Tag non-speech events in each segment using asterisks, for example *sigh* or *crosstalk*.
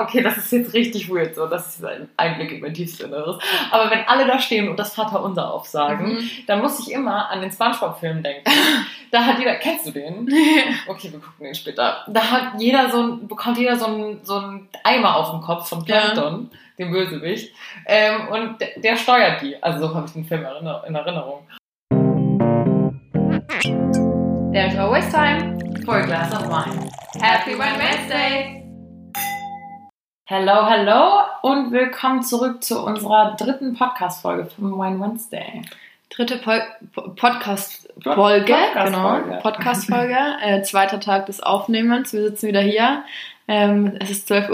okay, das ist jetzt richtig weird, so, das ist ein Einblick in mein tiefstes Inneres. Aber wenn alle da stehen und das Vaterunser aufsagen, Mhm. dann muss ich immer an den Spongebob-Film denken. *laughs* Da hat jeder, kennst du den? Okay, wir gucken den später. Da hat jeder so ein, bekommt jeder so ein, so ein Eimer auf dem Kopf von Ja. Plankton, dem Bösewicht. Ähm, und der, der steuert die. Also so habe ich den Film in Erinnerung. There's always time. For a glass of wine. Happy Wine Wednesday. Hello, hello und willkommen zurück zu unserer dritten Podcast-Folge von Wine Wednesday. Dritte Podcast-Folge. Podcast-Folge. Genau. *laughs* Podcast-Folge. Äh, zweiter Tag des Aufnehmens. Wir sitzen wieder hier. Ähm, es ist 12.54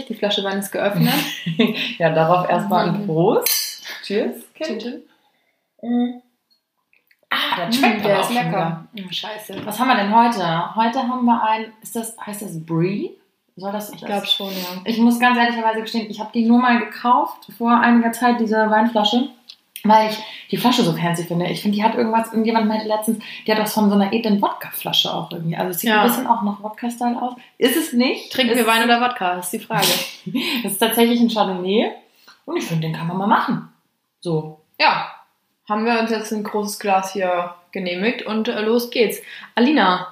Uhr. Die Flasche Wein ist geöffnet. *laughs* Ja, darauf erstmal ein Mhm. Prost. Cheers. Kind. Ah, der schmeckt Mm, der ist lecker. Oh, scheiße. Was haben wir denn heute? Heute haben wir ein, ist das, heißt das Brie? Soll das, Ich glaube schon, ja. Ich muss ganz ehrlicherweise gestehen, ich habe die nur mal gekauft vor einiger Zeit, diese Weinflasche, weil ich die Flasche so fancy finde. Ich finde, die hat irgendwas, irgendjemand meinte letztens, die hat was von so einer edlen Wodka-Flasche auch irgendwie. Also es sieht Ja. ein bisschen auch nach Wodka-Style aus. Ist es nicht? Trinken ist wir Wein oder Wodka? Das ist die Frage. *laughs* Es ist tatsächlich ein Chardonnay und ich finde, den kann man mal machen. So. ja. Haben wir uns jetzt ein großes Glas hier genehmigt und äh, los geht's. Alina,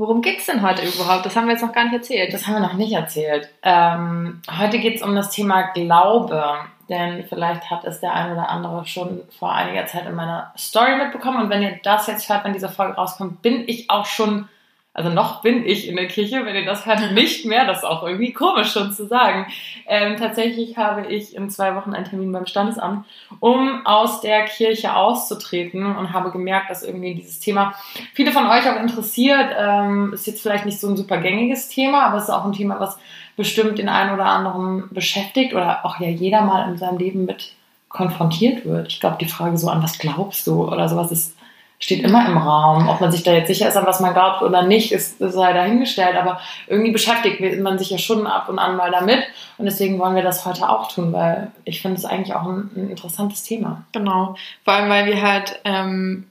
worum geht's denn heute überhaupt? Das haben wir jetzt noch gar nicht erzählt. Das haben wir noch nicht erzählt. Ähm, heute geht es um das Thema Glaube. Denn vielleicht hat es der ein oder andere schon vor einiger Zeit in meiner Story mitbekommen. Und wenn ihr das jetzt hört, wenn diese Folge rauskommt, bin ich auch schon, also noch bin ich in der Kirche. Wenn ihr das hört, nicht mehr. Das ist auch irgendwie komisch schon zu sagen. Ähm, tatsächlich habe ich in zwei Wochen einen Termin beim Standesamt, um aus der Kirche auszutreten und habe gemerkt, dass irgendwie dieses Thema viele von euch auch interessiert. Ähm, ist jetzt vielleicht nicht so ein super gängiges Thema, aber es ist auch ein Thema, was bestimmt den einen oder anderen beschäftigt oder auch ja jeder mal in seinem Leben mit konfrontiert wird. Ich glaube, die Frage so an was glaubst du oder sowas ist, steht immer im Raum. Ob man sich da jetzt sicher ist, an was man glaubt oder nicht, ist sei dahingestellt. Aber irgendwie beschäftigt man sich ja schon ab und an mal damit. Und deswegen wollen wir das heute auch tun, weil ich finde es eigentlich auch ein, ein interessantes Thema. Genau. Vor allem, weil wir halt, ähm,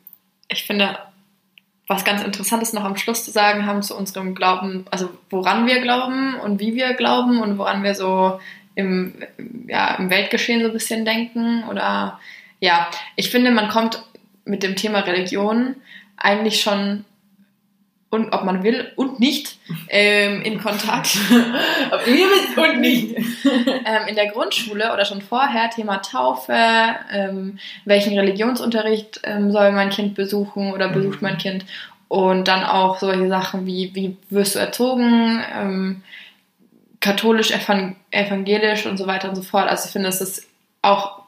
ich finde, was ganz Interessantes noch am Schluss zu sagen haben zu unserem Glauben, also woran wir glauben und wie wir glauben und woran wir so im, ja, im Weltgeschehen so ein bisschen denken. Oder ja, ich finde, man kommt mit dem Thema Religion eigentlich schon, und ob man will und nicht, ähm, in Kontakt. *laughs* Ob wir wissen und nicht. ähm, in der Grundschule oder schon vorher Thema Taufe, ähm, welchen Religionsunterricht ähm, soll mein Kind besuchen oder besucht Mhm. mein Kind und dann auch solche Sachen wie wie wirst du erzogen, ähm, katholisch, evan evangelisch und so weiter und so fort. Also ich finde, es auch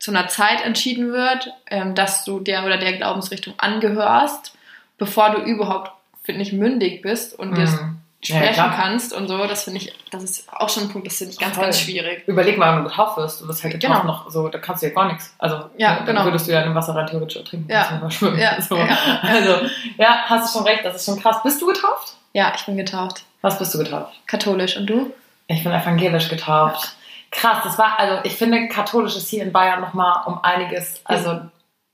zu einer Zeit entschieden wird, ähm, dass du der oder der Glaubensrichtung angehörst, bevor du überhaupt, finde ich, mündig bist und dir Mhm. Ja, sprechen klar. kannst und so. Das finde ich, das ist auch schon ein Punkt, das finde ich ganz, Voll. ganz schwierig. Überleg mal, wenn du getauft wirst, du wirst halt getauft Genau. noch so, da kannst du ja gar nichts. Also, Ja, dann genau. würdest du ja im Wasser rein theoretisch ertrinken. Ja. schwimmen. Ja, *laughs* So. ja. Also, ja, hast du schon recht, das ist schon krass. Bist du getauft? Ja, ich bin getauft. Was bist du getauft? Katholisch. Und du? Ich bin evangelisch getauft. Krass, das war, also ich finde, katholisch ist hier in Bayern nochmal um einiges, also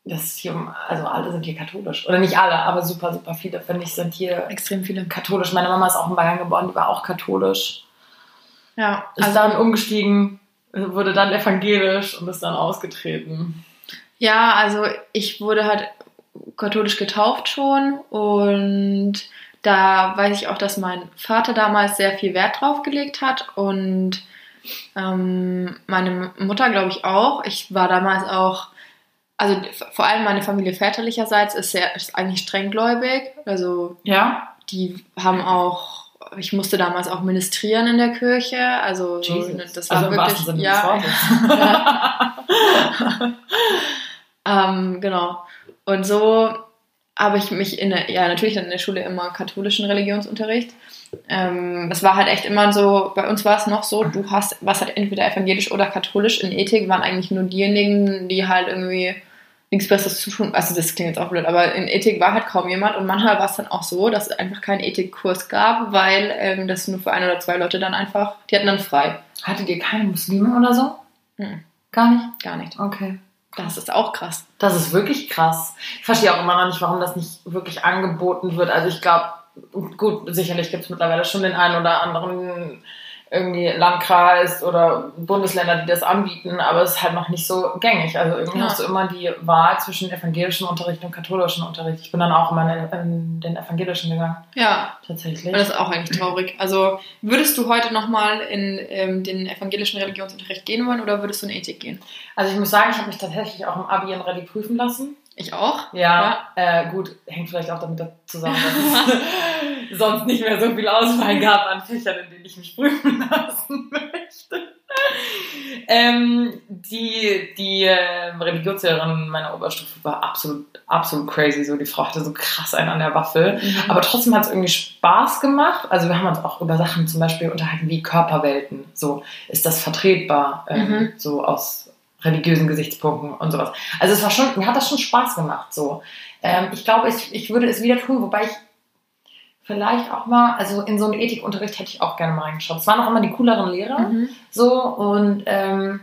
das ist hier um, also alle sind hier katholisch. Oder nicht alle, aber super, super viele, finde ich, sind hier Extrem viele. katholisch. Meine Mama ist auch in Bayern geboren, die war auch katholisch. Ja, Ist also, dann umgestiegen, wurde dann evangelisch und ist dann ausgetreten. ja, also ich wurde halt katholisch getauft schon und da weiß ich auch, dass mein Vater damals sehr viel Wert drauf gelegt hat und ähm, meine Mutter, glaube ich, auch. Ich war damals auch, also vor allem meine Familie väterlicherseits ist sehr, ist eigentlich strenggläubig. Also Ja? die haben auch, ich musste damals auch ministrieren in der Kirche. Also so, das war also wirklich, ja, *laughs* ähm, genau. Und so habe ich mich in der, ja natürlich in der Schule immer katholischen Religionsunterricht. Ähm, es war halt echt immer so, bei uns war es noch so, du hast, was halt entweder evangelisch oder katholisch. In Ethik waren eigentlich nur diejenigen, die halt irgendwie nichts Besseres zu tun. Also das klingt jetzt auch blöd, aber in Ethik war halt kaum jemand und manchmal war es dann auch so, dass es einfach keinen Ethikkurs gab, weil ähm, das nur für ein oder zwei Leute dann einfach, die hatten dann frei. Hattet ihr keine Muslime oder so? Mhm. Gar nicht? Gar nicht. Okay. Das ist auch krass. Das ist wirklich krass. Ich verstehe auch immer noch nicht, warum das nicht wirklich angeboten wird. Also ich glaube, gut, sicherlich gibt es mittlerweile schon den einen oder anderen irgendwie Landkreis oder Bundesländer, die das anbieten, aber es ist halt noch nicht so gängig. Also irgendwie Ja. hast du immer die Wahl zwischen evangelischem Unterricht und katholischem Unterricht. Ich bin dann auch immer in, in den evangelischen gegangen, Ja, tatsächlich. das ist auch eigentlich traurig. Also würdest du heute nochmal in ähm, den evangelischen Religionsunterricht gehen wollen oder würdest du in Ethik gehen? Also ich muss sagen, ich habe mich tatsächlich auch im Abi in Rallye prüfen lassen. Ich auch. Ja, Äh, gut, hängt vielleicht auch damit zusammen, dass es *laughs* sonst nicht mehr so viel Auswahl gab an Fächern, in denen ich mich prüfen *laughs* lassen möchte. Ähm, die die äh, Religionslehrerin meiner Oberstufe war absolut, absolut crazy. So, die Frau hatte so krass einen an der Waffel. Mhm. Aber trotzdem hat es irgendwie Spaß gemacht. Also wir haben uns auch über Sachen zum Beispiel unterhalten wie Körperwelten. So, ist das vertretbar? Ähm, Mhm. So aus religiösen Gesichtspunkten und sowas. Also es war schon, mir hat das schon Spaß gemacht. So, ähm, ich glaube, ich, ich würde es wieder tun, wobei ich vielleicht auch mal, also in so einen Ethikunterricht hätte ich auch gerne mal reingeschaut. Es waren auch immer die cooleren Lehrer, Mhm. so und ähm,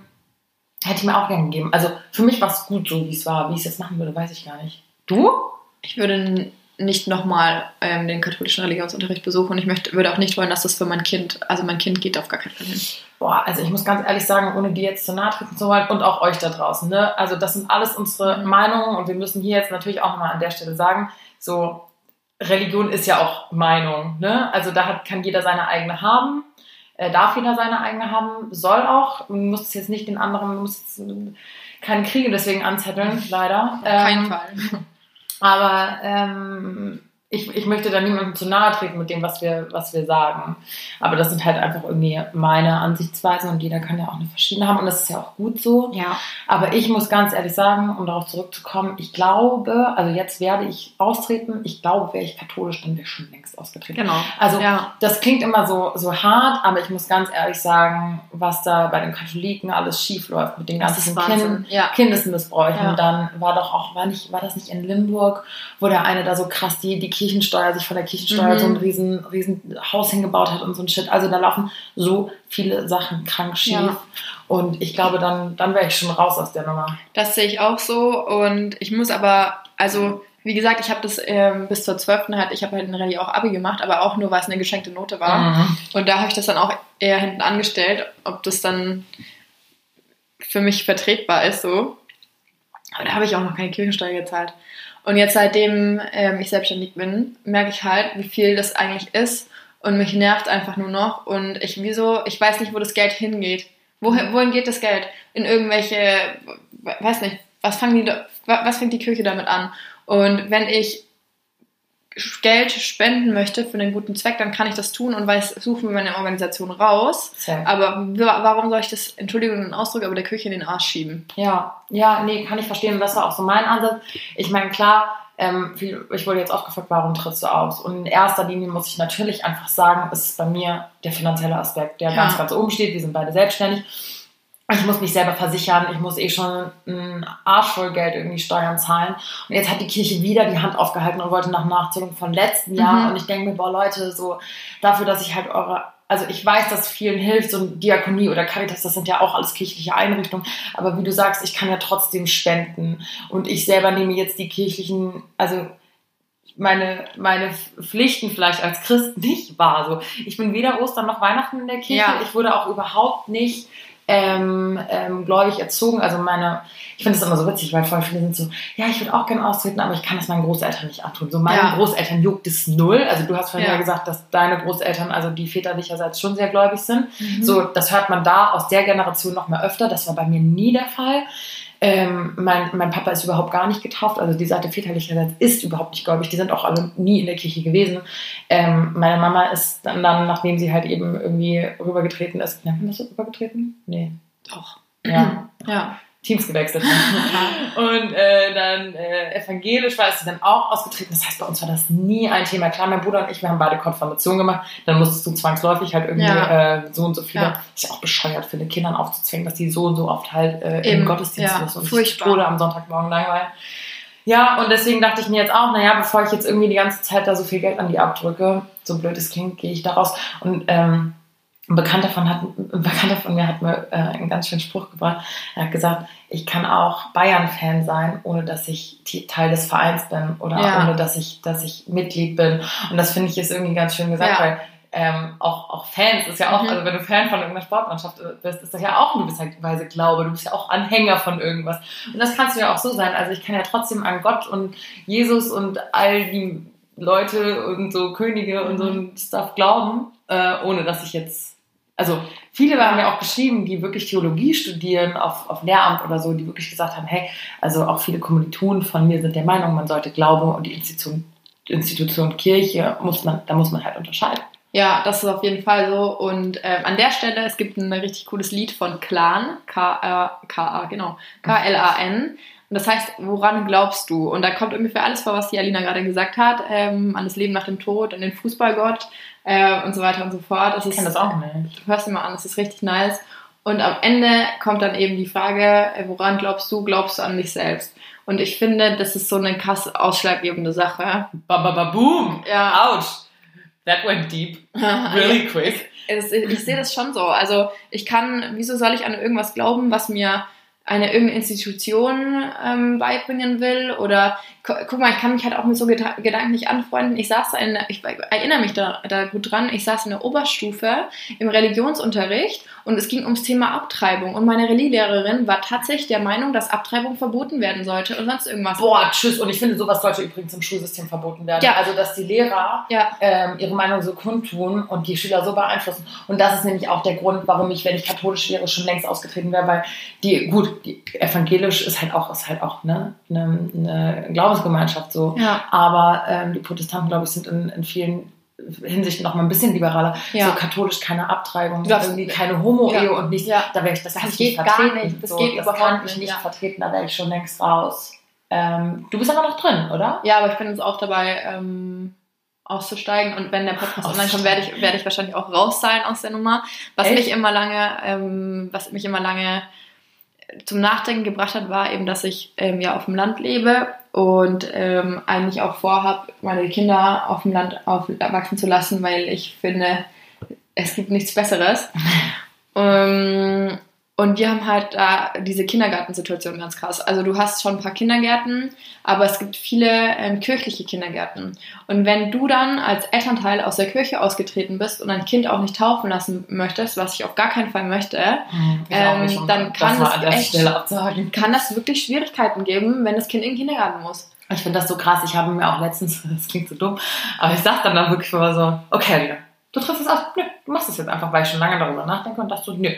hätte ich mir auch gerne gegeben. Also für mich war es gut so, wie es war. Wie ich es jetzt machen würde, weiß ich gar nicht. Du? Ich würde nicht nochmal ähm, den katholischen Religionsunterricht besuchen und ich möchte, würde auch nicht wollen, dass das für mein Kind, also mein Kind geht auf gar keinen Fall hin. Boah, also ich muss ganz ehrlich sagen, ohne die jetzt zu nahe treten zu wollen und auch euch da draußen, ne? Also das sind alles unsere Mhm. Meinungen und wir müssen hier jetzt natürlich auch nochmal an der Stelle sagen, so Religion ist ja auch Meinung, ne? Also da hat, kann jeder seine eigene haben, äh, darf jeder seine eigene haben, soll auch, man muss es jetzt nicht den anderen, man muss jetzt äh, keine Kriege deswegen anzetteln, leider. Auf keinen Ähm, Fall. *laughs* aber ähm, ich, ich möchte da niemandem zu nahe treten mit dem, was wir, was wir sagen. Aber das sind halt einfach irgendwie meine Ansichtsweisen und jeder kann ja auch eine verschiedene haben und das ist ja auch gut so. Ja. Aber ich muss ganz ehrlich sagen, um darauf zurückzukommen, ich glaube, also jetzt werde ich austreten, ich glaube, wäre ich katholisch, dann wäre ich schon längst ausgetreten. Genau. Also ja. das klingt immer so, so hart, aber ich muss ganz ehrlich sagen, was da bei den Katholiken alles schief läuft mit den ganzen. Kindern. Ja. Kindesmissbräuchen. Ja. Dann war doch auch, war nicht, war das nicht in Limburg, wo der eine da so krass die, die Kirchensteuer, sich von der Kirchensteuer Mhm. so ein riesen, riesen Haus hingebaut hat und so ein Shit. Also da laufen so viele Sachen krank schief. Ja. Und ich glaube, dann, dann wäre ich schon raus aus der Nummer. Das sehe ich auch so und ich muss aber, also wie gesagt, ich habe das ähm, bis zur 12. halt, ich habe halt in Rallye auch Abi gemacht, aber auch nur, weil es eine geschenkte Note war. Mhm. Und da habe ich das dann auch eher hinten angestellt, ob das dann für mich vertretbar ist so. Aber da habe ich auch noch keine Kirchensteuer gezahlt. Und jetzt seitdem ähm, ich selbstständig bin, merke ich halt, wie viel das eigentlich ist. Und mich nervt einfach nur noch. Und ich wieso, ich weiß nicht, wo das Geld hingeht. Wohin, wohin geht das Geld? In irgendwelche, we- weiß nicht, was fangen die, was fängt die Kirche damit an? Und wenn ich Geld spenden möchte für einen guten Zweck, dann kann ich das tun und weiß, suchen wir meine Organisation raus. Safe. Aber wa- warum soll ich das, Entschuldigung den Ausdruck, aber der Kirche in den Arsch schieben? Ja, ja, nee, kann ich verstehen. Das war auch so mein Ansatz. Ich meine, klar, ähm, ich wurde jetzt oft gefragt, warum trittst du aus? Und in erster Linie muss ich natürlich einfach sagen, es ist bei mir der finanzielle Aspekt, der Ja. ganz, ganz oben steht. Wir sind beide selbstständig. Ich muss mich selber versichern, ich muss eh schon einen Arsch voll Geld irgendwie Steuern zahlen. Und jetzt hat die Kirche wieder die Hand aufgehalten und wollte nach Nachzählung von letzten Jahr. Mhm. Und ich denke mir, boah Leute, so dafür, dass ich halt eure, also ich weiß, dass vielen hilft, so Diakonie oder Caritas, das sind ja auch alles kirchliche Einrichtungen. Aber wie du sagst, ich kann ja trotzdem spenden. Und ich selber nehme jetzt die kirchlichen, also meine, meine Pflichten vielleicht als Christ nicht wahr. So, ich bin weder Ostern noch Weihnachten in der Kirche. Ja. Ich wurde auch überhaupt nicht ähm, ähm, gläubig erzogen. Also meine, ich finde es immer so witzig, weil voll viele sind so, ja, ich würde auch gerne austreten, aber ich kann das meinen Großeltern nicht antun. So meinen Ja. Großeltern juckt es null. Also du hast vorhin Ja. ja gesagt, dass deine Großeltern, also die väterlicherseits schon sehr gläubig sind. Mhm. So, das hört man da aus der Generation noch mal öfter. Das war bei mir nie der Fall. Ähm, mein, mein Papa ist überhaupt gar nicht getauft, also die Seite väterlicherseits ist überhaupt nicht gläubig. Die sind auch alle nie in der Kirche gewesen. Ähm, meine Mama ist dann, dann, nachdem sie halt eben irgendwie rübergetreten ist, nennt man das so rübergetreten? Nee. Doch. Ja, Ja. Teams gewechselt. *laughs* Und äh, dann äh, evangelisch war sie dann auch ausgetreten. Das heißt, bei uns war das nie ein Thema. Klar, mein Bruder und ich, wir haben beide Konfirmation gemacht. Dann musstest du zwangsläufig halt irgendwie Ja. äh, so und so viele. Ja. Ist ja auch bescheuert für den Kindern aufzuzwingen, dass die so und so oft halt äh, Eben, im Gottesdienst ja, müssen und furchtbar. Tode am Sonntagmorgen langweilen. Ja, und deswegen dachte ich mir jetzt auch, naja, bevor ich jetzt irgendwie die ganze Zeit da so viel Geld an die abdrücke, so blöd es klingt, gehe ich da raus. Und ähm, ein Bekannter von, hat, ein Bekannter von mir hat mir äh, einen ganz schönen Spruch gebracht. Er hat gesagt, ich kann auch Bayern-Fan sein, ohne dass ich Teil des Vereins bin oder Ja. ohne dass ich, dass ich Mitglied bin. Und das finde ich ist irgendwie ganz schön gesagt, Ja. weil ähm, auch, auch Fans ist ja auch, Mhm. also wenn du Fan von irgendeiner Sportmannschaft bist, ist das ja auch in gewisser Weise Glaube. Du bist ja auch Anhänger von irgendwas. Und das kannst du ja auch so sein. Also ich kann ja trotzdem an Gott und Jesus und all die Leute und so Könige und so ein Stuff glauben, äh, ohne dass ich jetzt, also viele haben ja auch geschrieben, die wirklich Theologie studieren auf, auf Lehramt oder so, die wirklich gesagt haben, hey, also auch viele Kommilitonen von mir sind der Meinung, man sollte Glaube und die Institution, Institution Kirche muss man, da muss man halt unterscheiden. Ja, das ist auf jeden Fall so. Und ähm, an der Stelle, es gibt ein richtig cooles Lied von Clan, K-A, genau, K-L-A-N. Und das heißt, woran glaubst du? Und da kommt ungefähr alles vor, was die Alina gerade gesagt hat, ähm, an das Leben nach dem Tod, an den Fußballgott äh, und so weiter und so fort. Das Ich kenne das auch nicht. Du hörst dir mal an, das ist richtig nice. Und am Ende kommt dann eben die Frage, äh, woran glaubst du? Glaubst du an dich selbst? Und ich finde, das ist so eine krass ausschlaggebende Sache. Ba, ba, ba, boom! Ja. Ouch! That went deep. *laughs* Really quick. es, ich sehe das schon so. Also ich kann, wieso soll ich an irgendwas glauben, was mir eine irgendeine Institution ähm, beibringen will? Oder gu- guck mal, ich kann mich halt auch mit so Geda Gedanken nicht anfreunden. Ich saß in, ich erinnere mich da, da gut dran, ich saß in der Oberstufe im Religionsunterricht und es ging ums Thema Abtreibung. Und meine Religielehrerin war tatsächlich der Meinung, dass Abtreibung verboten werden sollte und sonst irgendwas. Boah, tschüss. Und ich finde, sowas sollte übrigens im Schulsystem verboten werden. Ja. Also, dass die Lehrer Ja, ähm, ihre Meinung so kundtun und die Schüler so beeinflussen. Und das ist nämlich auch der Grund, warum ich, wenn ich katholisch wäre, schon längst ausgetreten wäre, weil die, gut, evangelisch ist halt auch, ist halt auch ne, eine, eine Glaubensgemeinschaft so. ja, Aber ähm, die Protestanten, glaube ich, sind in, in vielen Hinsichten noch mal ein bisschen liberaler. Ja. So katholisch keine Abtreibung, darfst- irgendwie keine Homo-Ehe Ja. und nicht, Ja. da wäre ich, das, Das ich geht nicht gar vertreten. nicht. Das so, geht das überhaupt kann ich nicht, vertreten, da wäre ich schon längst raus. Ähm, du bist aber noch drin, oder? Ja, aber ich bin jetzt auch dabei, ähm, auszusteigen. Und wenn der Podcast online kommt, werde ich, werde ich wahrscheinlich auch raus sein aus der Nummer. Was Echt? mich immer lange, ähm, was mich immer lange zum Nachdenken gebracht hat, war eben, dass ich ähm, ja auf dem Land lebe und ähm, eigentlich auch vorhabe, meine Kinder auf dem Land aufwachsen zu lassen, weil ich finde, es gibt nichts Besseres. *laughs* ähm, und wir haben halt da diese Kindergartensituation ganz krass. Also du hast schon ein paar Kindergärten, aber es gibt viele ähm, kirchliche Kindergärten. Und wenn du dann als Elternteil aus der Kirche ausgetreten bist und ein Kind auch nicht taufen lassen möchtest, was ich auf gar keinen Fall möchte, nicht, Ähm, dann kann das echt- kann das wirklich Schwierigkeiten geben, wenn das Kind in den Kindergarten muss. Ich finde das so krass. Ich habe mir auch letztens, *laughs* das klingt so dumm, aber ich sag dann dann wirklich immer so, okay, du triffst es aus, nö, du machst es jetzt einfach, weil ich schon lange darüber nachdenke und dachte so, nö.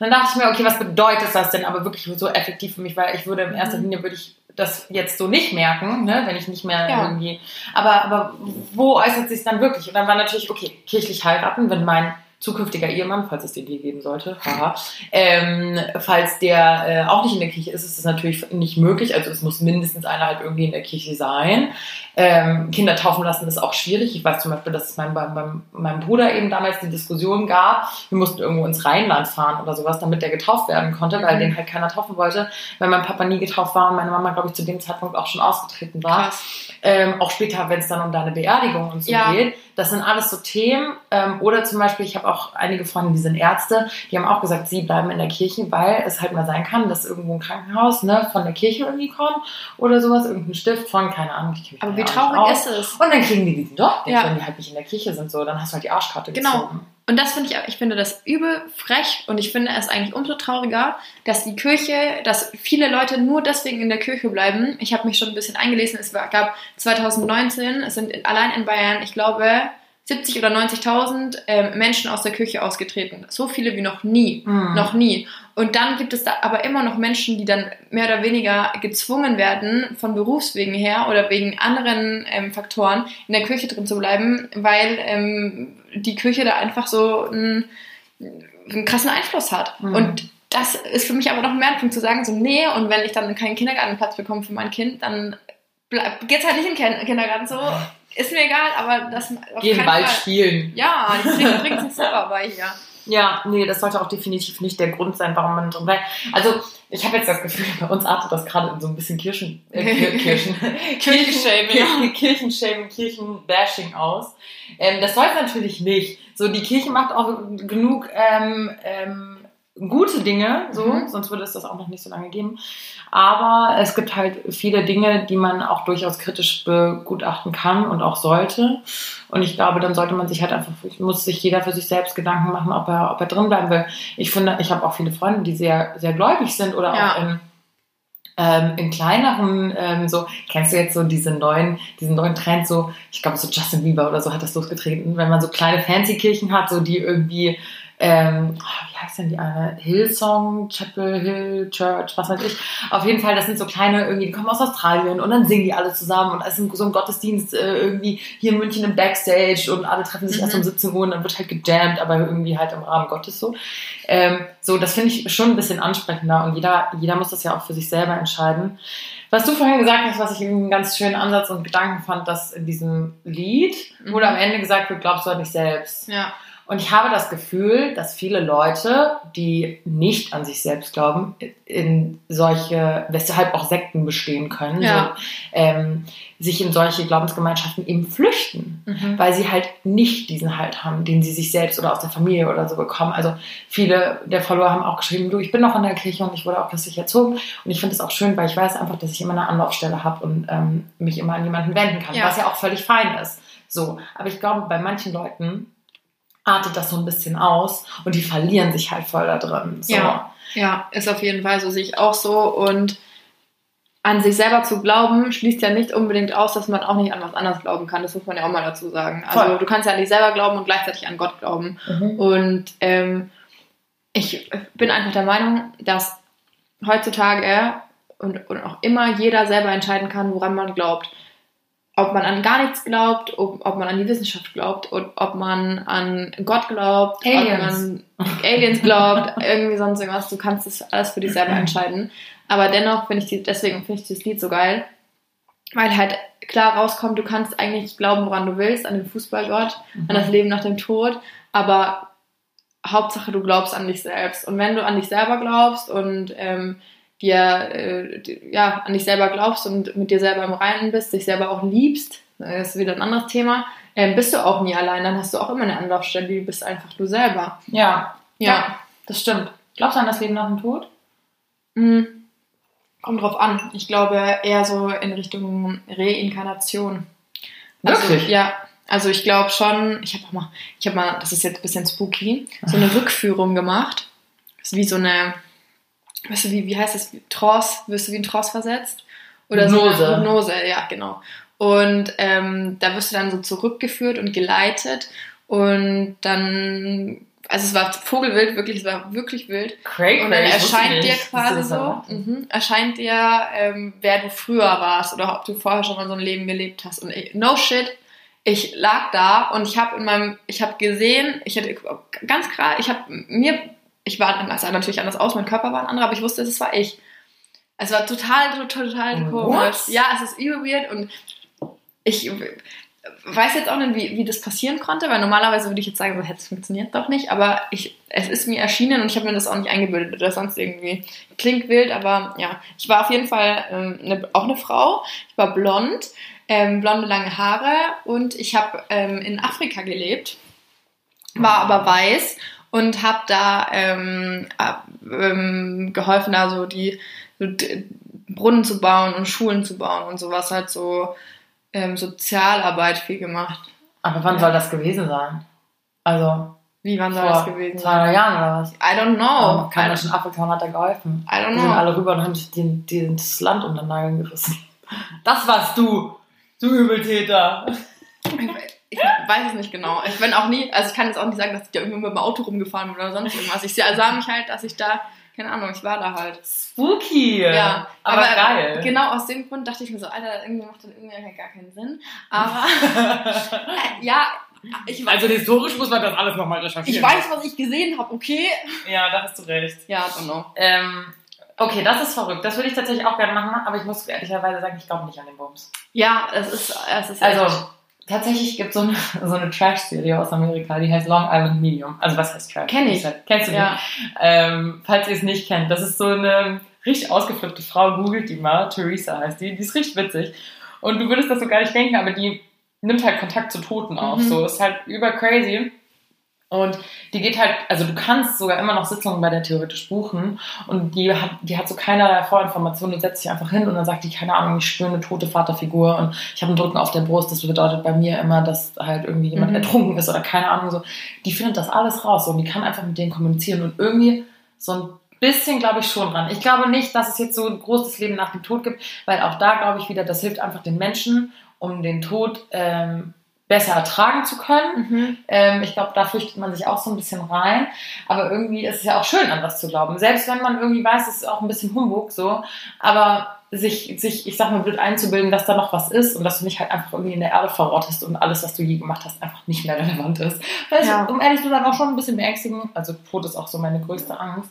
Und dann dachte ich mir, okay, was bedeutet das denn aber wirklich so effektiv für mich, weil ich würde in erster Mhm. Linie würde ich das jetzt so nicht merken, ne, wenn ich nicht mehr Ja. irgendwie, aber, aber wo äußert sich dann wirklich? Und dann war natürlich, okay, kirchlich heiraten, wenn mein zukünftiger Ehemann, falls es den je geben sollte, haha, ähm, falls der äh, auch nicht in der Kirche ist, ist es natürlich nicht möglich. Also es muss mindestens einer halt irgendwie in der Kirche sein. Ähm, Kinder taufen lassen ist auch schwierig. Ich weiß zum Beispiel, dass es mein, beim, meinem Bruder eben damals die Diskussion gab, wir mussten irgendwo ins Rheinland fahren oder sowas, damit der getauft werden konnte, weil Mhm. den halt keiner taufen wollte, weil mein Papa nie getauft war und meine Mama, glaube ich, zu dem Zeitpunkt auch schon ausgetreten war. Krass. Ähm, auch später, wenn es dann um deine Beerdigung und so Ja. geht. Das sind alles so Themen. Ähm, oder zum Beispiel, ich habe auch einige Freunde, die sind Ärzte, die haben auch gesagt, sie bleiben in der Kirche, weil es halt mal sein kann, dass irgendwo ein Krankenhaus ne, von der Kirche irgendwie kommt oder sowas, irgendein Stift von, keine Ahnung. Aber wie traurig aus. ist es? Und dann kriegen die diesen Job, nicht, Ja. wenn die halt nicht in der Kirche sind. So, dann hast du halt die Arschkarte Genau. gezogen. Und das finde ich, ich finde das übel frech und ich finde es eigentlich umso trauriger, dass die Kirche, dass viele Leute nur deswegen in der Kirche bleiben. Ich habe mich schon ein bisschen eingelesen. Es gab 2019, es sind allein in Bayern, ich glaube, 70 oder 90.000 ähm, Menschen aus der Kirche ausgetreten. So viele wie noch nie. Mhm. Noch nie. Und dann gibt es da aber immer noch Menschen, die dann mehr oder weniger gezwungen werden, von Berufswegen her oder wegen anderen ähm, Faktoren in der Kirche drin zu bleiben, weil ähm, die Kirche da einfach so einen, einen krassen Einfluss hat. Mhm. Und das ist für mich aber noch mehr ein Punkt zu sagen, so nee, und wenn ich dann keinen Kindergartenplatz bekomme für mein Kind, dann bleib, geht's halt nicht im Kin- Kindergarten so. Ist mir egal, aber das auf Geh im keinen Wald Fall. spielen. Ja, die bringen bringen sich selber bei hier. Ja, nee, das sollte auch definitiv nicht der Grund sein, warum man drin bleibt. Also, ich habe jetzt das Gefühl, bei uns artet das gerade in so ein bisschen Kirchen, äh, Kir- *laughs* Kirchen, Kirchenshaming. Kirchen, Kirchenshaming, Kirchenbashing aus. Ähm, das soll es natürlich nicht. So, die Kirche macht auch genug ähm, ähm, gute Dinge, so, Mhm. sonst würde es das auch noch nicht so lange geben. Aber es gibt halt viele Dinge, die man auch durchaus kritisch begutachten kann und auch sollte. Und ich glaube, dann sollte man sich halt einfach, muss sich jeder für sich selbst Gedanken machen, ob er, ob er drin bleiben will. Ich finde, ich habe auch viele Freunde, die sehr, sehr gläubig sind oder Ja. auch in, ähm, in kleineren, ähm, so, kennst du jetzt so diese neuen, diesen neuen Trend, so, ich glaube, so Justin Bieber oder so hat das losgetreten, wenn man so kleine fancy Kirchen hat, so die irgendwie, ähm, oh, wie heißt denn die eine? Hillsong, Chapel Hill Church, was weiß ich. Auf jeden Fall, das sind so kleine, irgendwie, die kommen aus Australien und dann singen die alle zusammen und es ist so ein Gottesdienst äh, irgendwie hier in München im Backstage und alle treffen sich Mhm. erst um 17 Uhr und dann wird halt gejammt, aber irgendwie halt im Rahmen Gottes so. Ähm, so, das finde ich schon ein bisschen ansprechender und jeder, jeder muss das ja auch für sich selber entscheiden. Was du vorhin gesagt hast, was ich einen ganz schönen Ansatz und Gedanken fand, dass in diesem Lied Mhm. wurde am Ende gesagt wird, glaubst du an dich selbst. Ja. Und ich habe das Gefühl, dass viele Leute, die nicht an sich selbst glauben, in solche, weshalb auch Sekten bestehen können, Ja. so, ähm, sich in solche Glaubensgemeinschaften eben flüchten, Mhm. weil sie halt nicht diesen Halt haben, den sie sich selbst oder aus der Familie oder so bekommen. Also viele der Follower haben auch geschrieben, du, ich bin noch in der Kirche und ich wurde auch christlich erzogen. Und ich finde es auch schön, weil ich weiß einfach, dass ich immer eine Anlaufstelle habe und ähm, mich immer an jemanden wenden kann, Ja. was ja auch völlig fein ist. So, aber ich glaube, bei manchen Leuten artet das so ein bisschen aus und die verlieren sich halt voll da drin. So. Ja. Ja, ist auf jeden Fall so, sehe ich auch so. Und an sich selber zu glauben, schließt ja nicht unbedingt aus, dass man auch nicht an was anderes glauben kann. Das muss man ja auch mal dazu sagen. Also Voll. du kannst ja an dich selber glauben und gleichzeitig an Gott glauben. Mhm. Und ähm, ich bin einfach der Meinung, dass heutzutage und, und auch immer jeder selber entscheiden kann, woran man glaubt. Ob man an gar nichts glaubt, ob, ob man an die Wissenschaft glaubt, und ob man an Gott glaubt, Aliens. ob man an Aliens glaubt, *laughs* irgendwie sonst irgendwas. Du kannst das alles für dich selber entscheiden. Aber dennoch finde ich die, deswegen finde ich das Lied so geil, weil halt klar rauskommt, du kannst eigentlich glauben, woran du willst, an den Fußballgott, an das Leben nach dem Tod, aber Hauptsache du glaubst an dich selbst. Und wenn du an dich selber glaubst und ähm, dir äh, die- ja an dich selber glaubst und mit dir selber im Reinen bist, dich selber auch liebst, das ist wieder ein anderes Thema, ähm, bist du auch nie allein, dann hast du auch immer eine Anlaufstelle, du bist einfach du selber. Ja. Ja. ja, das stimmt. Glaubst du an das Leben nach dem Tod? Mhm. Kommt drauf an. Ich glaube eher so in Richtung Reinkarnation. Also, Wirklich? ja. Also ich glaube schon, ich habe auch mal, ich habe mal, das ist jetzt ein bisschen spooky, so eine *laughs* Rückführung gemacht. Das ist wie so eine, weißt du, wie, wie heißt das? Trance, wirst du wie ein Trance versetzt? Oder so Hypnose. eine Hypnose, ja, genau. Und ähm, da wirst du dann so zurückgeführt und geleitet und dann, also es war Vogelwild, wirklich, es war wirklich wild. Craig, Und dann erscheint dir quasi so, mhm, erscheint dir, ähm, wer du früher warst oder ob du vorher schon mal so ein Leben gelebt hast. Und ich, no shit, ich lag da und ich habe in meinem, ich habe gesehen, ich hatte ganz klar, ich habe mir, ich war, es sah natürlich anders aus, mein Körper war ein anderer, aber ich wusste, es war ich. Es war total, total, total What? komisch. Ja, es ist übel weird und ich weiß jetzt auch nicht, wie, wie das passieren konnte, weil normalerweise würde ich jetzt sagen, so hätte es funktioniert doch nicht, aber ich, es ist mir erschienen und ich habe mir das auch nicht eingebildet oder sonst irgendwie. Klingt wild, aber ja, ich war auf jeden Fall ähm, eine, auch eine Frau. Ich war blond, ähm, blonde lange Haare und ich habe ähm, in Afrika gelebt, war aber weiß und habe da ähm, ähm, geholfen, da so die so Brunnen zu bauen und Schulen zu bauen und sowas halt so ähm, Sozialarbeit viel gemacht. Aber wann Ja. soll das gewesen sein? Also, Wie wann soll vor das gewesen 200 sein? Jahren oder was? I don't know. Oh, kein I, Mensch in Afrika hat da geholfen. I don't Die sind know. alle rüber und haben sich den, den, das Land um den Nagel gerissen. Das warst du, du Übeltäter. *laughs* Ich weiß es nicht genau. Ich bin auch nie, also ich kann jetzt auch nicht sagen, dass ich da irgendwie mit dem Auto rumgefahren bin oder sonst irgendwas. Ich sah mich halt, dass ich da, keine Ahnung, ich war da halt. Spooky. Ja, aber, geil. Genau aus dem Grund dachte ich mir so, Alter, irgendwie macht das irgendwie gar keinen Sinn. Aber äh, *laughs* ja, ich weiß, Also historisch muss man das alles nochmal recherchieren. ich weiß, was ich gesehen habe, okay? Ja, da hast du recht. Ja, I don't know. Ähm, okay, das ist verrückt. Das würde ich tatsächlich auch gerne machen, aber ich muss ehrlicherweise sagen, ich glaube nicht an den Bums. Ja, es ist, es ist Also, tatsächlich gibt es so eine, *laughs* so eine Trash-Serie aus Amerika, die heißt Long Island Medium. Also, was heißt Trash? Kenn ich. Kennst du die? ja. Ähm, falls ihr es nicht kennt, das ist so eine richtig ausgeflippte Frau, googelt die mal, Theresa heißt die, die ist richtig witzig. Und du würdest das so gar nicht denken, aber die nimmt halt Kontakt zu Toten auf, Mhm. so, ist halt über crazy. Und die geht halt, also du kannst sogar immer noch Sitzungen bei der theoretisch buchen und die hat, die hat so keinerlei Vorinformation. Du setzt dich einfach hin und dann sagt die, keine Ahnung, ich spüre eine tote Vaterfigur und ich habe einen Drücken auf der Brust. Das bedeutet bei mir immer, dass halt irgendwie jemand Mhm. ertrunken ist oder keine Ahnung so. Die findet das alles raus so, und die kann einfach mit denen kommunizieren und irgendwie so ein bisschen glaube ich schon dran. Ich glaube nicht, dass es jetzt so ein großes Leben nach dem Tod gibt, weil auch da glaube ich wieder, das hilft einfach den Menschen, um den Tod ähm, besser ertragen zu können. Mhm. Ähm, ich glaube, da fürchtet man sich auch so ein bisschen rein. Aber irgendwie ist es ja auch schön, an was zu glauben. Selbst wenn man irgendwie weiß, es ist auch ein bisschen Humbug so. Aber sich, sich, ich sag mal, blöd einzubilden, dass da noch was ist und dass du nicht halt einfach irgendwie in der Erde verrottest und alles, was du je gemacht hast, einfach nicht mehr relevant ist. Das Ja. um ehrlich zu sein, auch schon ein bisschen beängstigend. Also Tod ist auch so meine größte Angst.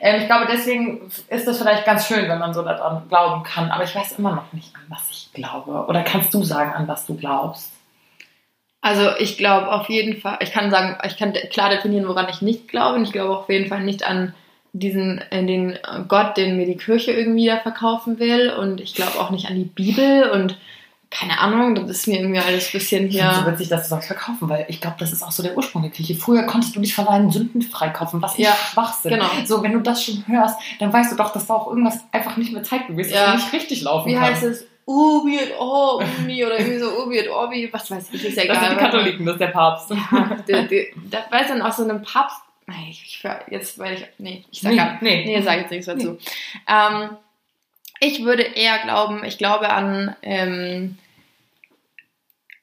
Ähm, ich glaube, deswegen ist das vielleicht ganz schön, wenn man so daran glauben kann. Aber ich weiß immer noch nicht, an was ich glaube. Oder kannst du sagen, an was du glaubst? Also ich glaube auf jeden Fall, ich kann sagen, ich kann klar definieren, woran ich nicht glaube. Und ich glaube auf jeden Fall nicht an diesen, in den Gott, den mir die Kirche irgendwie da verkaufen will. Und ich glaube auch nicht an die Bibel und keine Ahnung, das ist mir irgendwie alles ein bisschen Ich finde so hier. witzig, dass du sagst verkaufen, weil ich glaube, das ist auch so der Ursprung der Kirche. Früher konntest du dich von deinen Sünden freikaufen, was Ja, Schwachsinn. genau. So, wenn du das schon hörst, dann weißt du doch, dass da auch irgendwas einfach nicht mehr zeitgemäß ist Ja. und nicht richtig laufen Wie kann. heißt es? Ubi et Orbi oder irgendwie so Ubi et Orbi, was weiß ich, ist ja egal. Das sind die Katholiken, das ist der Papst. Ja, der, der, da weiß dann auch so einem Papst. Nein, ich, ich jetzt, weil ich. Nee, ich sag Nee, gar nee. Nee, sag jetzt nichts dazu. Ähm, ich würde eher glauben, ich glaube an ähm,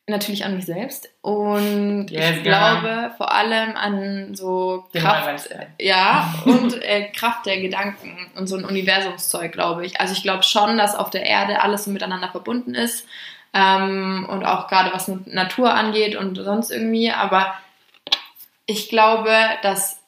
natürlich an mich selbst und Yes, ich girl. glaube vor allem an so Den Kraft, ja *laughs* und äh, Kraft der Gedanken und so ein Universumszeug, glaube ich. Also ich glaube schon, dass auf der Erde alles so miteinander verbunden ist ähm, und auch gerade was mit Natur angeht und sonst irgendwie. Aber ich glaube, dass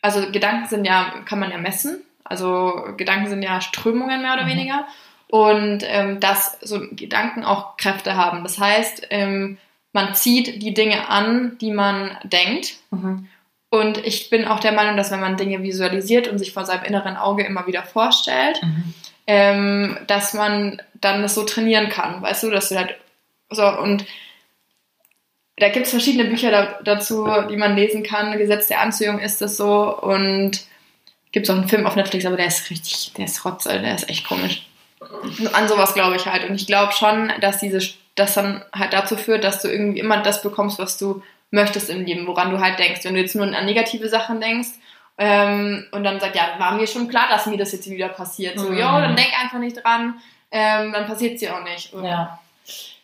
also Gedanken sind ja kann man ja messen. Also Gedanken sind ja Strömungen mehr oder Mhm. weniger und ähm, dass so Gedanken auch Kräfte haben. Das heißt, ähm, man zieht die Dinge an, die man denkt. Mhm. Und ich bin auch der Meinung, dass wenn man Dinge visualisiert und sich vor seinem inneren Auge immer wieder vorstellt, Mhm. ähm, dass man dann das so trainieren kann, weißt du, dass du halt so und da gibt es verschiedene Bücher da, dazu, die man lesen kann. Gesetz der Anziehung ist das so und gibt es auch einen Film auf Netflix, aber der ist richtig, der ist rotz, der ist echt komisch. An sowas glaube ich halt und ich glaube schon, dass diese, das dann halt dazu führt, dass du irgendwie immer das bekommst, was du möchtest im Leben, woran du halt denkst. Wenn du jetzt nur an negative Sachen denkst, ähm, und dann sagt, ja, war mir schon klar, dass mir das jetzt wieder passiert. So, Mhm. jo, dann denk einfach nicht dran, ähm, dann passiert es dir auch nicht. Und Ja.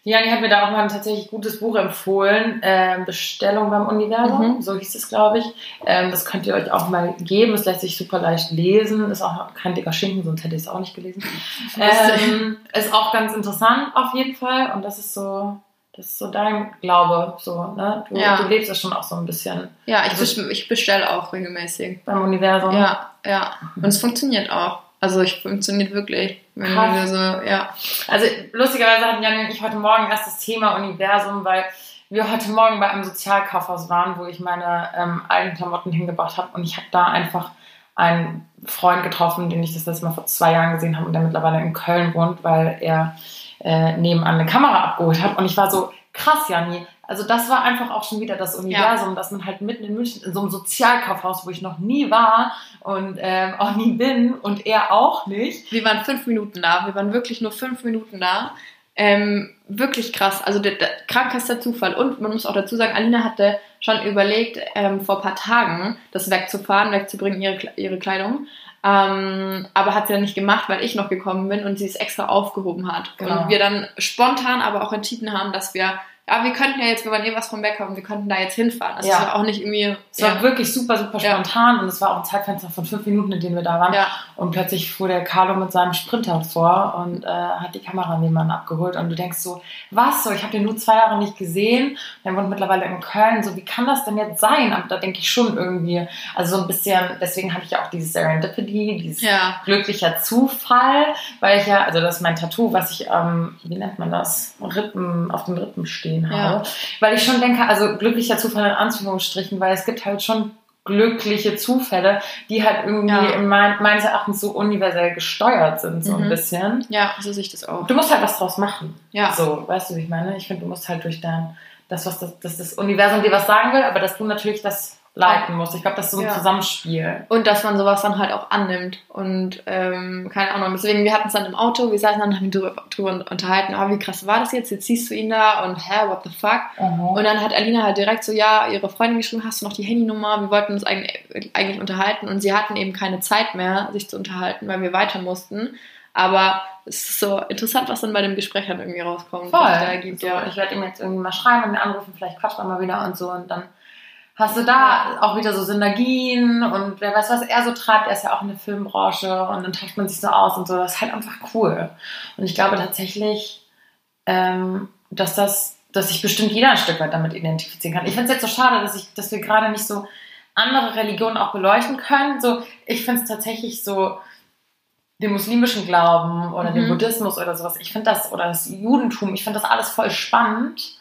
Jani hat mir da auch mal ein tatsächlich gutes Buch empfohlen, ähm, Bestellung beim Universum, Mhm. so hieß es, glaube ich. Ähm, das könnt ihr euch auch mal geben, es lässt sich super leicht lesen, ist auch kein dicker Schinken, sonst hätte ich es auch nicht gelesen. *laughs* Ähm, ist auch ganz interessant auf jeden Fall und das ist so, das ist so dein Glaube, so, ne? Du, Ja. du lebst das schon auch so ein bisschen Ja, ich, Also- bestelle auch regelmäßig. beim Universum. Ja, ja. Und es funktioniert auch. Also ich funktioniert wirklich. Wenn wir so, ja. Also lustigerweise hatten Jan und ich heute Morgen erst das Thema Universum, weil wir heute Morgen bei einem Sozialkaufhaus waren, wo ich meine ähm, alten Klamotten hingebracht habe und ich habe da einfach einen Freund getroffen, den ich das letzte Mal vor zwei Jahren gesehen habe und der mittlerweile in Köln wohnt, weil er äh, nebenan eine Kamera abgeholt hat und ich war so, krass, Jani, also das war einfach auch schon wieder das Universum, dass man halt mitten in München in so einem Sozialkaufhaus, wo ich noch nie war und ähm, auch nie bin und er auch nicht, Wir waren fünf Minuten da. Wir waren wirklich nur fünf Minuten da. Ähm, wirklich krass. Also der, der krankester Zufall. Und man muss auch dazu sagen, Alina hatte schon überlegt, ähm, vor ein paar Tagen das wegzufahren, wegzubringen, ihre, ihre Kleidung. Ähm, aber hat sie dann nicht gemacht, weil ich noch gekommen bin und sie es extra aufgehoben hat. Genau. Und wir dann spontan aber auch entschieden haben, dass wir, ja, wir könnten ja jetzt, wir waren eh was vom Bäcker und wir könnten da jetzt hinfahren. Also Ja. es war auch nicht irgendwie. Es war ja, wirklich super, super Ja. spontan und es war auch ein Zeitfenster von fünf Minuten, in dem wir da waren. ja, Und plötzlich fuhr der Carlo mit seinem Sprinter vor und äh, hat die Kamera nebenan abgeholt. Und du denkst so, was so, ich habe den nur zwei Jahre nicht gesehen. Der wohnt mittlerweile in Köln. So, wie kann das denn jetzt sein? Aber da denke ich schon irgendwie, also so ein bisschen, deswegen habe ich ja auch dieses Serendipity, dieses ja, glücklicher Zufall, weil ich ja, also das ist mein Tattoo, was ich, ähm, wie nennt man das, Rippen, auf den Rippen stehen habe. Weil ich schon denke, also glücklicher Zufall in Anführungsstrichen, weil es gibt halt schon glückliche Zufälle, die halt irgendwie Ja. in mein, meines Erachtens so universell gesteuert sind, so ein Mhm. bisschen. ja, so sehe ich das auch. Du musst halt was draus machen. Ja. So, weißt du, wie ich meine? Ich finde, du musst halt durch dein, das, was das, dass das Universum dir was sagen will, aber dass du natürlich das leiten musst. Ich glaube, das ist so ein Ja. Zusammenspiel. Und dass man sowas dann halt auch annimmt. Und ähm, keine Ahnung, deswegen, wir hatten es dann im Auto, wir saßen dann, haben drüber, drüber unterhalten, ah, wie krass war das jetzt? Jetzt siehst du ihn da und hä, what the fuck? Und dann hat Alina halt direkt so, ja, ihre Freundin geschrieben, hast du noch die Handynummer? Wir wollten uns eigentlich, eigentlich unterhalten und sie hatten eben keine Zeit mehr, sich zu unterhalten, weil wir weiter mussten. Aber es ist so interessant, was dann bei dem Gespräch dann irgendwie rauskommt. Voll. da ergibt, so, ja. Ich werde ihm jetzt irgendwie mal schreiben und ihn anrufen, vielleicht quatscht man mal wieder und so und dann hast du da auch wieder so Synergien und wer weiß, was er so treibt. Er ist ja auch in der Filmbranche und dann tauscht man sich so aus und so. Das ist halt einfach cool. Und ich glaube tatsächlich, ähm, dass das, dass sich bestimmt jeder ein Stück weit damit identifizieren kann. Ich finde es jetzt so schade, dass ich, dass wir gerade nicht so andere Religionen auch beleuchten können. So, ich finde es tatsächlich so, den muslimischen Glauben oder den Mhm. Buddhismus oder sowas, ich finde das, oder das Judentum, ich finde das alles voll spannend.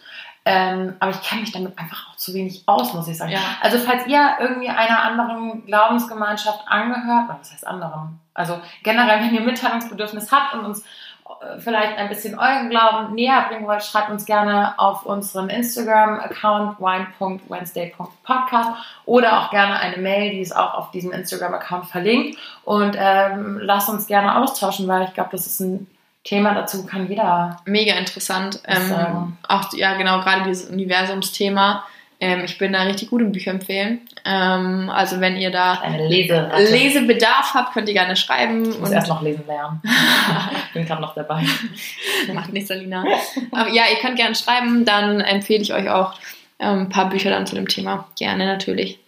Ähm, aber ich kenne mich damit einfach auch zu wenig aus, muss ich sagen. Ja. Also falls ihr irgendwie einer anderen Glaubensgemeinschaft angehört, oder was heißt anderen? Also generell, wenn ihr Mitteilungsbedürfnis habt und uns äh, vielleicht ein bisschen euren Glauben näher bringen wollt, schreibt uns gerne auf unseren Instagram-Account wine.wednesday.podcast oder auch gerne eine Mail, die ist auch auf diesem Instagram-Account verlinkt und ähm, lasst uns gerne austauschen, weil ich glaube, das ist ein Thema, dazu kann jeder Mega interessant. Ähm, auch, ja, genau, gerade dieses Universumsthema. Ähm, ich bin da richtig gut im Bücher empfehlen. Ähm, also wenn ihr da. Lesebedarf habt, könnt ihr gerne schreiben. Ich muss Und erst noch lesen lernen. *laughs* Bin gerade noch dabei. *laughs* macht nichts, Alina. *laughs* Aber ja, ihr könnt gerne schreiben, dann empfehle ich euch auch ähm, ein paar Bücher dann zu dem Thema. Gerne, natürlich.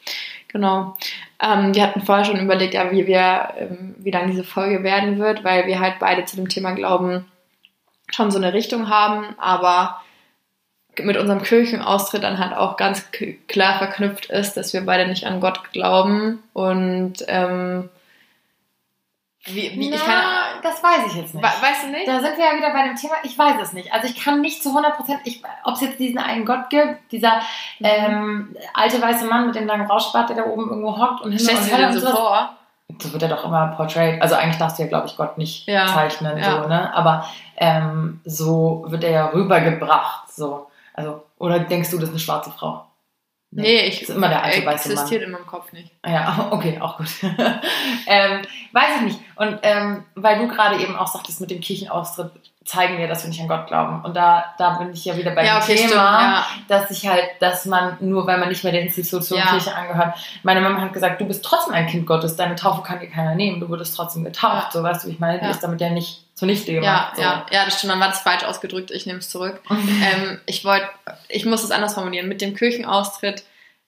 Genau. Ähm, wir hatten vorher schon überlegt, ja, wie wir, ähm, wie lang diese Folge werden wird, weil wir halt beide zu dem Thema Glauben schon so eine Richtung haben, aber mit unserem Kirchenaustritt dann halt auch ganz klar verknüpft ist, dass wir beide nicht an Gott glauben und ähm, wie, wie, ich kann, das weiß ich jetzt we- weißt du nicht? Da sind wir ja wieder bei dem Thema, ich weiß es nicht. Also ich kann nicht zu 100 Prozent, ob es jetzt diesen einen Gott gibt, dieser Mhm. ähm, alte weiße Mann mit dem langen Rauschbart, der da oben irgendwo hockt und Himmel Stellst und so so. vor? So wird er doch immer portrayed. Also eigentlich darfst du ja, glaube ich, Gott nicht Ja, zeichnen, ja. so, ne? Aber ähm, so wird er ja rübergebracht, so. Also, oder denkst du, das ist eine schwarze Frau? Nee, ich Das ist immer der alte weiße Mann. existiert in meinem Kopf nicht. Ja, *laughs* okay, auch gut. *laughs* ähm, weiß ich nicht. Und ähm, weil du gerade eben auch sagtest, mit dem Kirchenaustritt zeigen wir, dass wir nicht an Gott glauben. Und da, da bin ich ja wieder bei ja, dem okay, Thema, stimmt. Ja. dass ich halt, dass man, nur weil man nicht mehr der Institution Ja. Kirche angehört, meine Mama hat gesagt, du bist trotzdem ein Kind Gottes, deine Taufe kann dir keiner nehmen, du wurdest trotzdem getauft. So, weißt du, ich meine, die Ja. ist damit ja nicht zunichte Ja, gemacht. so. ja, ja, das stimmt. Dann war das falsch ausgedrückt. Ich nehme es zurück. *laughs* ähm, ich wollte, ich muss es anders formulieren. Mit dem Kirchenaustritt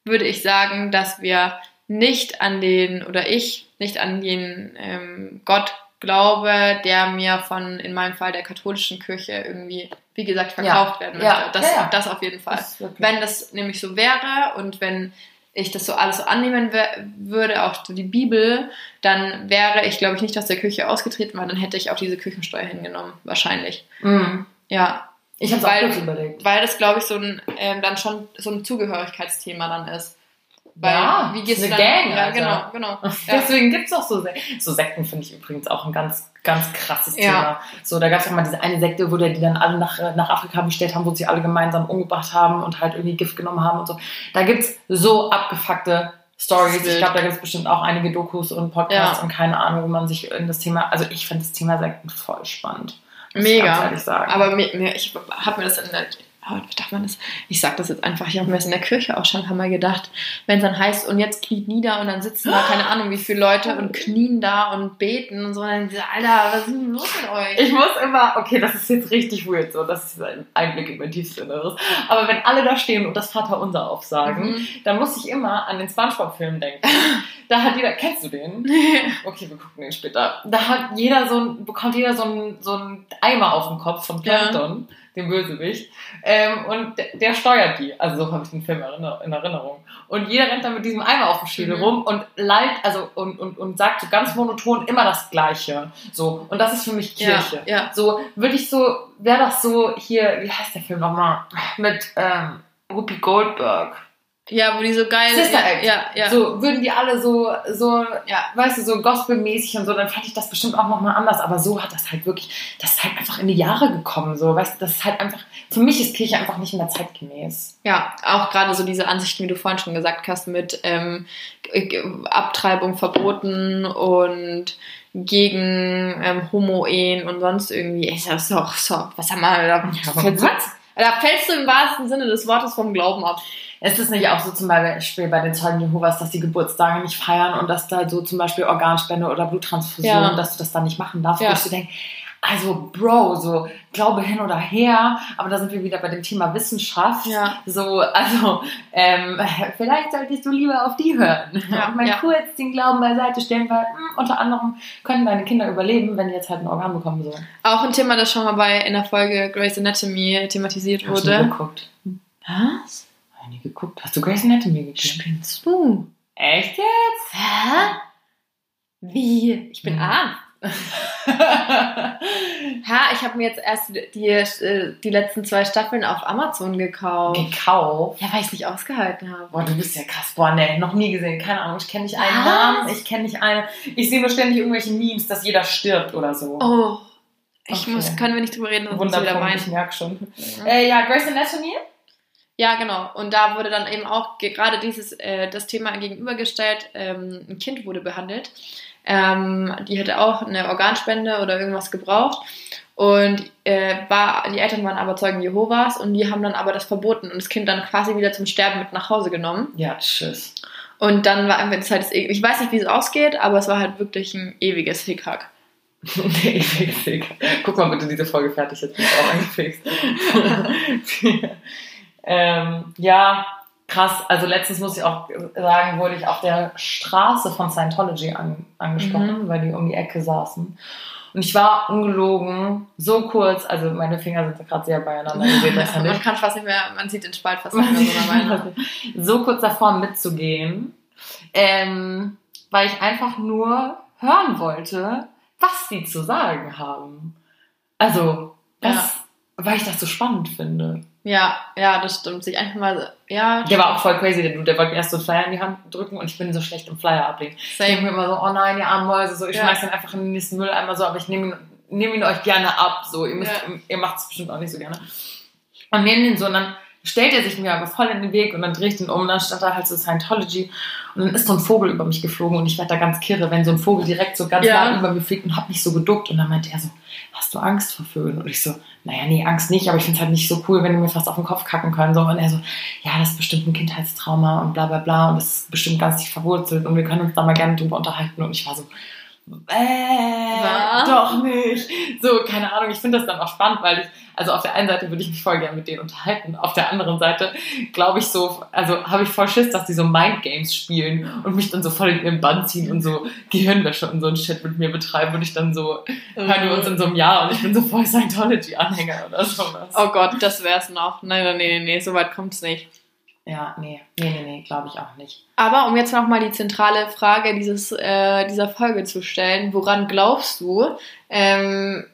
würde ich sagen, dass wir nicht an den oder ich nicht an den ähm, Gott glaube, der mir von in meinem Fall der katholischen Kirche irgendwie, wie gesagt, verkauft werden möchte. Ja, Das, ja, ja. das auf jeden Fall. Das Wenn das nämlich so wäre und wenn ich das so alles so annehmen würde, auch so die Bibel, dann wäre ich, glaube ich, nicht aus der Kirche ausgetreten, weil dann hätte ich auch diese Kirchensteuer hingenommen, wahrscheinlich. Mhm. Ja, Ich habe es auch kurz überlegt. weil das, glaube ich, so ein, ähm, dann schon so ein Zugehörigkeitsthema dann ist. Weil, Ja, wie gehst ist du eine dann? Gang, ja, Alter. genau, genau. *laughs* Ja. Deswegen gibt es auch so, Se so Sekten, finde ich übrigens auch ein ganz, ganz krasses Ja. Thema. So, da gab es auch mal diese eine Sekte, wo die dann alle nach, nach Afrika bestellt haben, wo sie alle gemeinsam umgebracht haben und halt irgendwie Gift genommen haben und so. Da gibt es so abgefuckte Stories. Ich glaube, da gibt es bestimmt auch einige Dokus und Podcasts Ja. und keine Ahnung, wo man sich in das Thema, also ich finde das Thema Sekten voll spannend. Mega. Aber mir, mir, ich habe mir das in der, darf man das? Ich sag das jetzt einfach, ich habe mir das in der Kirche auch schon ein paar Mal gedacht, wenn es dann heißt, und jetzt kniet nieder und dann sitzen da keine Ahnung wie viele Leute und knien da und beten und so, und dann diese, Alter, was ist denn los mit euch? Ich muss immer, okay, das ist jetzt richtig weird, so, das ist ein Einblick in mein tiefstes Inneres. Aber wenn alle da stehen und das Vaterunser aufsagen, Mhm. dann muss ich immer an den Spongebob-Film denken. *laughs* Da hat jeder, kennst du den? Okay, wir gucken den später. Da hat jeder so ein, bekommt jeder so ein, so ein Eimer auf dem Kopf von Ja. Dem Bösewicht. Ähm, und der, der steuert die. Also so habe ich den Film in Erinnerung. Und jeder rennt dann mit diesem Eimer auf dem Schädel Mhm. rum und lallt, also und, und, und sagt so ganz monoton immer das Gleiche. So. Und das ist für mich Kirche. Ja, ja. So, würde ich so, wäre das so hier, wie heißt der Film nochmal? Mit ähm, Whoopi Goldberg. Ja, wo die so geil Sister ja, Act. Ja, ja. So würden die alle so, so, Ja. weißt du, so gospelmäßig und so, dann fand ich das bestimmt auch nochmal anders. Aber so hat das halt wirklich, das ist halt einfach in die Jahre gekommen. So, weißt du, das ist halt einfach, für mich ist Kirche einfach nicht mehr zeitgemäß. Ja, auch gerade so diese Ansichten, wie du vorhin schon gesagt hast, mit ähm, Abtreibung verboten und gegen ähm, Homo-Ehen und sonst irgendwie. Ist das doch so. Was haben wir da? fällst, was? da fällst du im wahrsten Sinne des Wortes vom Glauben ab. Ist es nicht auch so zum Beispiel bei den Zeugen Jehovas, dass die Geburtstage nicht feiern und dass da so zum Beispiel Organspende oder Bluttransfusion, Ja. dass du das da nicht machen darfst? Ja. Wo ich so denke, also Bro, so Glaube hin oder her, aber da sind wir wieder bei dem Thema Wissenschaft. Ja. So, also ähm, *laughs* vielleicht solltest du lieber auf die hören Ja, und *laughs* mal ja. kurz den Glauben beiseite stellen, weil mh, unter anderem können deine Kinder überleben, wenn die jetzt halt ein Organ bekommen sollen. Auch ein Thema, das schon mal bei in der Folge Grey's Anatomy thematisiert Hast du wurde. geguckt? Was? Ich nie geguckt. Hast du Grey's Anatomy geguckt? Spinnst du? Echt jetzt? Hä? Wie? Ich bin Hm. arm. *laughs* Ha, ich habe mir jetzt erst die, äh, die letzten zwei Staffeln auf Amazon gekauft. Gekauft. Ja, weil ich es nicht ausgehalten habe. Boah, du bist ja krass. Boah, nee, noch nie gesehen. Keine Ahnung. Ich kenne nicht einen Was? Namen. Ich kenne nicht eine. Ich sehe nur ständig irgendwelche Memes, dass jeder stirbt oder so. Oh, ich Okay. muss, können wir nicht drüber reden, sonst muss ich wieder merke schon. Äh, ja, Grey's Anatomy? Ja, genau. Und da wurde dann eben auch ge- gerade dieses äh, das Thema gegenübergestellt. Ähm, ein Kind wurde behandelt. Ähm, die hatte auch eine Organspende oder irgendwas gebraucht. Und äh, war, die Eltern waren aber Zeugen Jehovas und die haben dann aber das verboten und das Kind dann quasi wieder zum Sterben mit nach Hause genommen. Ja, tschüss. Und dann war das halt, ich weiß nicht, wie es ausgeht, aber es war halt wirklich ein ewiges Hickhack. *laughs* fick, fick. Guck mal bitte diese Folge fertig, jetzt bin ich auch angefixt. *laughs* *laughs* ähm, ja, krass. Also letztens muss ich auch sagen, wurde ich auf der Straße von Scientology an, angesprochen, weil die um die Ecke saßen. Und ich war ungelogen, so kurz, also meine Finger sind gerade sehr beieinander, seht das *laughs* man nicht. kann fast nicht mehr, man sieht den Spalt fast nicht mehr so ne? so kurz davor mitzugehen, ähm, weil ich einfach nur hören wollte, was sie zu sagen haben. Also, das, weil ich das so spannend finde. Ja, ja, das stimmt. Sich einfach mal, ja, Der war auch voll crazy, der Dude, der wollte mir erst so einen Flyer in die Hand drücken und ich bin so schlecht im Flyer ablegen. Ich denke mir immer so, oh nein, ihr armen Mäuse, so, ich Ja. schmeiß den einfach in den nächsten Mülleimer so, aber ich nehme ihn, nehme ihn euch gerne ab, so, ihr, müsst, Ja. ihr macht es bestimmt auch nicht so gerne. Und nehme den so und dann stellt er sich mir aber voll in den Weg und dann drehe ich den um und dann stand da halt so Scientology und dann ist so ein Vogel über mich geflogen und ich werde da ganz kirre, wenn so ein Vogel direkt so ganz Ja. nah über mir fliegt und hab mich so geduckt und dann meinte er so, hast du Angst vor Vögeln? Und ich so, naja, nee, Angst nicht, aber ich finde es halt nicht so cool, wenn die mir fast auf den Kopf kacken können. So. Und er so, ja, das ist bestimmt ein Kindheitstrauma und bla bla bla und das ist bestimmt ganz tief verwurzelt und wir können uns da mal gerne drüber unterhalten. Und ich war so, äh, doch nicht. So, keine Ahnung, ich finde das dann auch spannend, weil ich, also auf der einen Seite würde ich mich voll gerne mit denen unterhalten, auf der anderen Seite glaube ich so, also habe ich voll Schiss, dass die so Mindgames spielen und mich dann so voll in ihren Bann ziehen und so Gehirnwäsche und so ein Shit mit mir betreiben und ich dann so, hören wir uns in so einem Jahr und ich bin so voll Scientology-Anhänger oder sowas. Oh Gott, das wär's noch. Nein, nein, nee, nee, nee, so weit kommt's nicht. Ja, nee, nee, nee, nee, glaube ich auch nicht. Aber um jetzt nochmal die zentrale Frage dieses, äh, dieser Folge zu stellen, woran glaubst du? Ähm,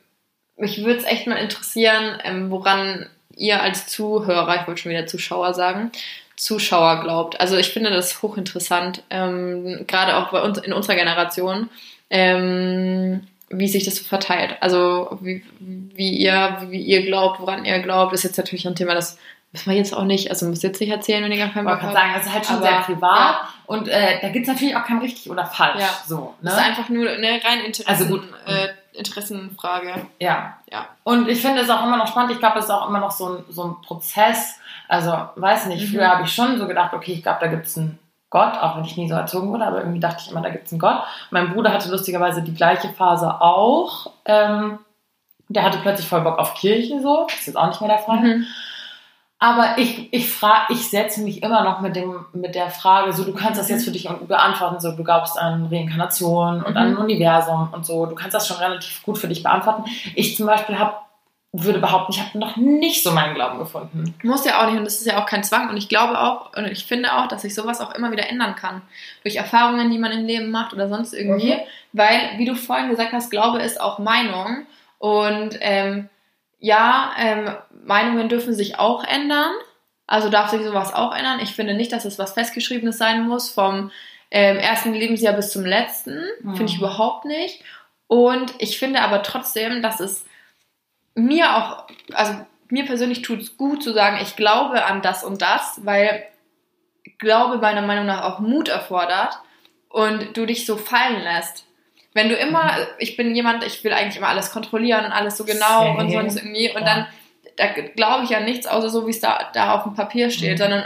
mich würde es echt mal interessieren, ähm, woran ihr als Zuhörer, ich wollte schon wieder Zuschauer sagen, Zuschauer glaubt. Also ich finde das hochinteressant, ähm, gerade auch bei uns in unserer Generation, ähm, wie sich das so verteilt. Also wie, wie ihr, wie ihr glaubt, woran ihr glaubt, ist jetzt natürlich ein Thema, das müssen wir jetzt auch nicht, also muss jetzt nicht erzählen, wenn ihr gar keinen Bock habt. sagen, das ist halt schon Aber, sehr privat ja. und äh, da gibt es natürlich auch kein richtig oder falsch. Ja. So, Das ne? ist einfach nur eine rein Interessen, Also gut. äh, Interessenfrage. Ja. Ja. Und ich finde es auch immer noch spannend. Ich glaube, es ist auch immer noch so ein, so ein Prozess. Also, weiß nicht, Mhm. früher habe ich schon so gedacht, okay, ich glaube, da gibt es einen Gott, auch wenn ich nie so erzogen wurde, aber irgendwie dachte ich immer, da gibt es einen Gott. Mein Bruder hatte lustigerweise die gleiche Phase auch. Ähm, der hatte plötzlich voll Bock auf Kirche, so. Das ist jetzt auch nicht mehr der Fall. Mhm. Aber ich, ich frage, ich setze mich immer noch mit dem, mit der Frage, so, du kannst das jetzt für dich beantworten, so, du glaubst an Reinkarnation und Mhm. an ein Universum und so, du kannst das schon relativ gut für dich beantworten. Ich zum Beispiel hab, würde behaupten, ich habe noch nicht so meinen Glauben gefunden. Muss ja auch nicht und das ist ja auch kein Zwang und ich glaube auch und ich finde auch, dass sich sowas auch immer wieder ändern kann. Durch Erfahrungen, die man im Leben macht oder sonst irgendwie. Mhm. Weil, wie du vorhin gesagt hast, Glaube ist auch Meinung und ähm, ja, ähm, Meinungen dürfen sich auch ändern. Also darf sich sowas auch ändern. Ich finde nicht, dass es was Festgeschriebenes sein muss, vom ähm, ersten Lebensjahr bis zum letzten. Mhm. Finde ich überhaupt nicht. Und ich finde aber trotzdem, dass es mir auch, also mir persönlich tut es gut zu sagen, ich glaube an das und das, weil Glaube meiner Meinung nach auch Mut erfordert und du dich so fallen lässt. Wenn du immer, Mhm. ich bin jemand, ich will eigentlich immer alles kontrollieren und alles so genau Same. und so und so irgendwie und Ja. dann da glaube ich an nichts außer so, wie es da, da auf dem Papier steht, Mhm. sondern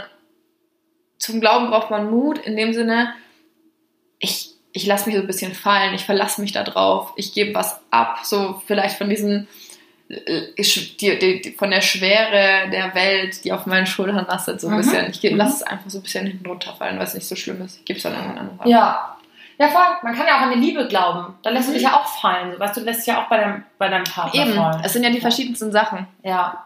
zum Glauben braucht man Mut in dem Sinne, ich, ich lasse mich so ein bisschen fallen, ich verlasse mich da drauf, ich gebe was ab, so vielleicht von diesen, äh, die, die, von der Schwere der Welt, die auf meinen Schultern lastet, so ein Mhm. bisschen. Ich Mhm. lasse es einfach so ein bisschen hinten runterfallen, weil es nicht so schlimm ist. Ich gebe es dann irgendwann an. Ja. Ja, voll. Man kann ja auch an die Liebe glauben. Da lässt Mhm. du dich ja auch fallen. So, weißt du, lässt dich ja auch bei deinem, bei deinem Partner Eben, fallen. es sind ja die verschiedensten Sachen. Ja.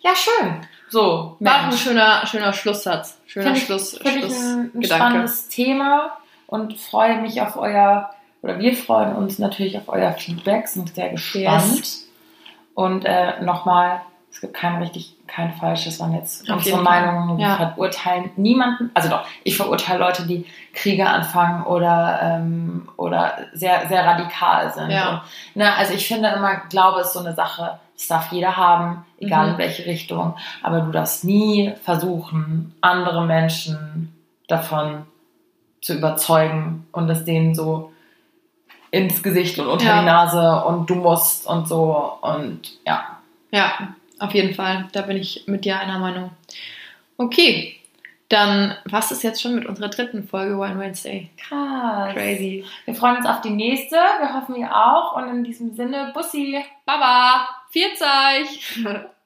Ja, schön. So, War ein Mensch. schöner, schöner Schlusssatz. Schöner Finde ich, Schluss, ich ein, ein Schlussgedanke. spannendes Thema und freue mich auf euer, oder wir freuen uns natürlich auf euer Feedback, sind sehr gespannt. Und äh, nochmal, es gibt kein richtig, kein falsch, das waren jetzt Auf unsere. Wir Ja. verurteilen niemanden, also doch, ich verurteile Leute, die Kriege anfangen oder, ähm, oder sehr, sehr radikal sind. Ja. Und, ne, also ich finde immer, Glaube ist so eine Sache, das darf jeder haben, egal Mhm. in welche Richtung, aber du darfst nie versuchen, andere Menschen davon zu überzeugen und es denen so ins Gesicht und unter Ja. die Nase und du musst und so und ja. Ja, auf jeden Fall. Da bin ich mit dir einer Meinung. Okay, dann was ist jetzt schon mit unserer dritten Folge Wine Wednesday? Krass. Crazy. Wir freuen uns auf die nächste. Wir hoffen ihr auch. Und in diesem Sinne, Bussi. Baba, Vierzeig! *laughs*